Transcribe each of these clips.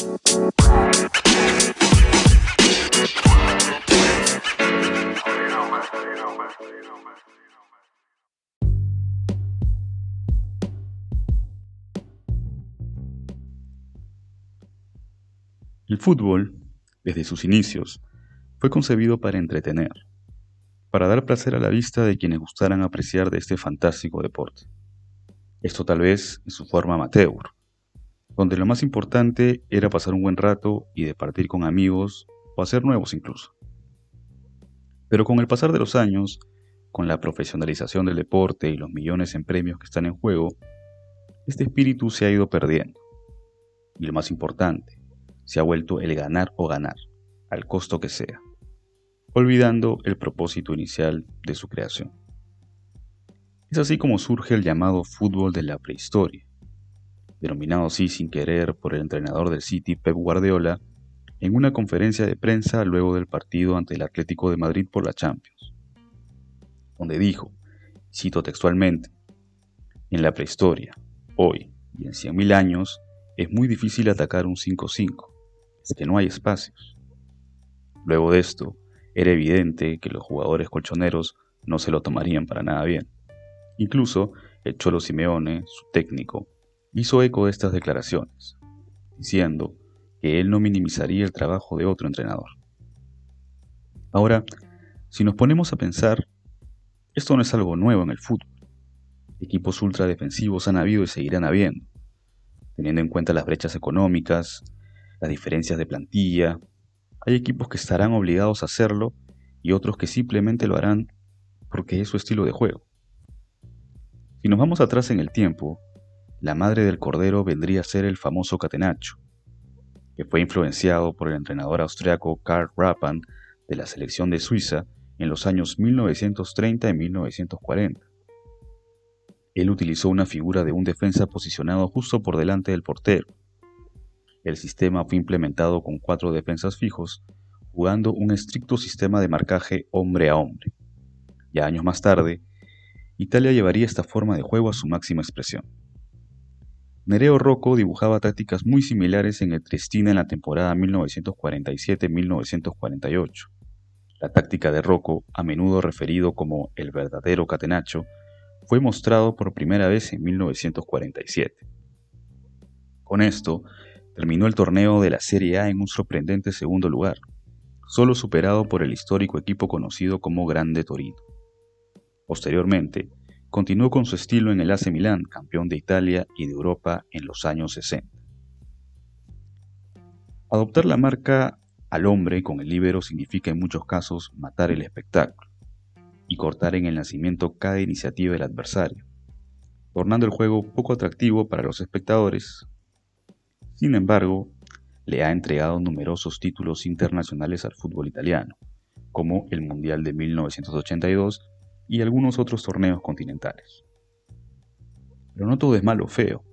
El fútbol, desde sus inicios, fue concebido para entretener, para dar placer a la vista de quienes gustaran apreciar de este fantástico deporte. Esto tal vez en su forma amateur, donde lo más importante era pasar un buen rato y de partir con amigos o hacer nuevos incluso. Pero con el pasar de los años, con la profesionalización del deporte y los millones en premios que están en juego, este espíritu se ha ido perdiendo. Y lo más importante, se ha vuelto el ganar o ganar, al costo que sea, olvidando el propósito inicial de su creación. Es así como surge el llamado fútbol de la prehistoria, denominado así sin querer por el entrenador del City Pep Guardiola en una conferencia de prensa luego del partido ante el Atlético de Madrid por la Champions, donde dijo, cito textualmente, en la prehistoria, hoy y en 100.000 años, es muy difícil atacar un 5-5 que no hay espacios. Luego de esto, era evidente que los jugadores colchoneros no se lo tomarían para nada bien. Incluso el Cholo Simeone, su técnico, hizo eco de estas declaraciones, diciendo que él no minimizaría el trabajo de otro entrenador. Ahora, si nos ponemos a pensar, esto no es algo nuevo en el fútbol. Equipos ultradefensivos han habido y seguirán habiendo, teniendo en cuenta las brechas económicas, las diferencias de plantilla. Hay equipos que estarán obligados a hacerlo y otros que simplemente lo harán porque es su estilo de juego. Si nos vamos atrás en el tiempo, la madre del cordero vendría a ser el famoso catenacho, que fue influenciado por el entrenador austriaco Karl Rappan de la selección de Suiza en los años 1930 y 1940. Él utilizó una figura de un defensa posicionado justo por delante del portero, el sistema fue implementado con cuatro defensas fijos, jugando un estricto sistema de marcaje hombre a hombre. Ya años más tarde, Italia llevaría esta forma de juego a su máxima expresión. Nereo Rocco dibujaba tácticas muy similares en el Triestina en la temporada 1947-1948. La táctica de Rocco, a menudo referido como el verdadero catenacho, fue mostrado por primera vez en 1947. Con esto, terminó el torneo de la Serie A en un sorprendente segundo lugar, solo superado por el histórico equipo conocido como Grande Torino. Posteriormente, continuó con su estilo en el AC Milán, campeón de Italia y de Europa en los años 60. Adoptar la marca al hombre con el líbero significa en muchos casos matar el espectáculo y cortar en el nacimiento cada iniciativa del adversario, tornando el juego poco atractivo para los espectadores sin embargo, le ha entregado numerosos títulos internacionales al fútbol italiano, como el Mundial de 1982 y algunos otros torneos continentales. Pero no todo es malo o feo.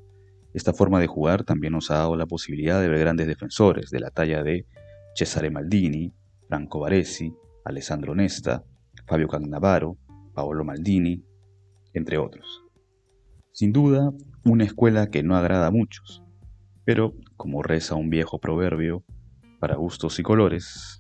Esta forma de jugar también nos ha dado la posibilidad de ver grandes defensores de la talla de Cesare Maldini, Franco Baresi, Alessandro Nesta, Fabio Cannavaro, Paolo Maldini, entre otros. Sin duda, una escuela que no agrada a muchos, pero, como reza un viejo proverbio, para gustos y colores,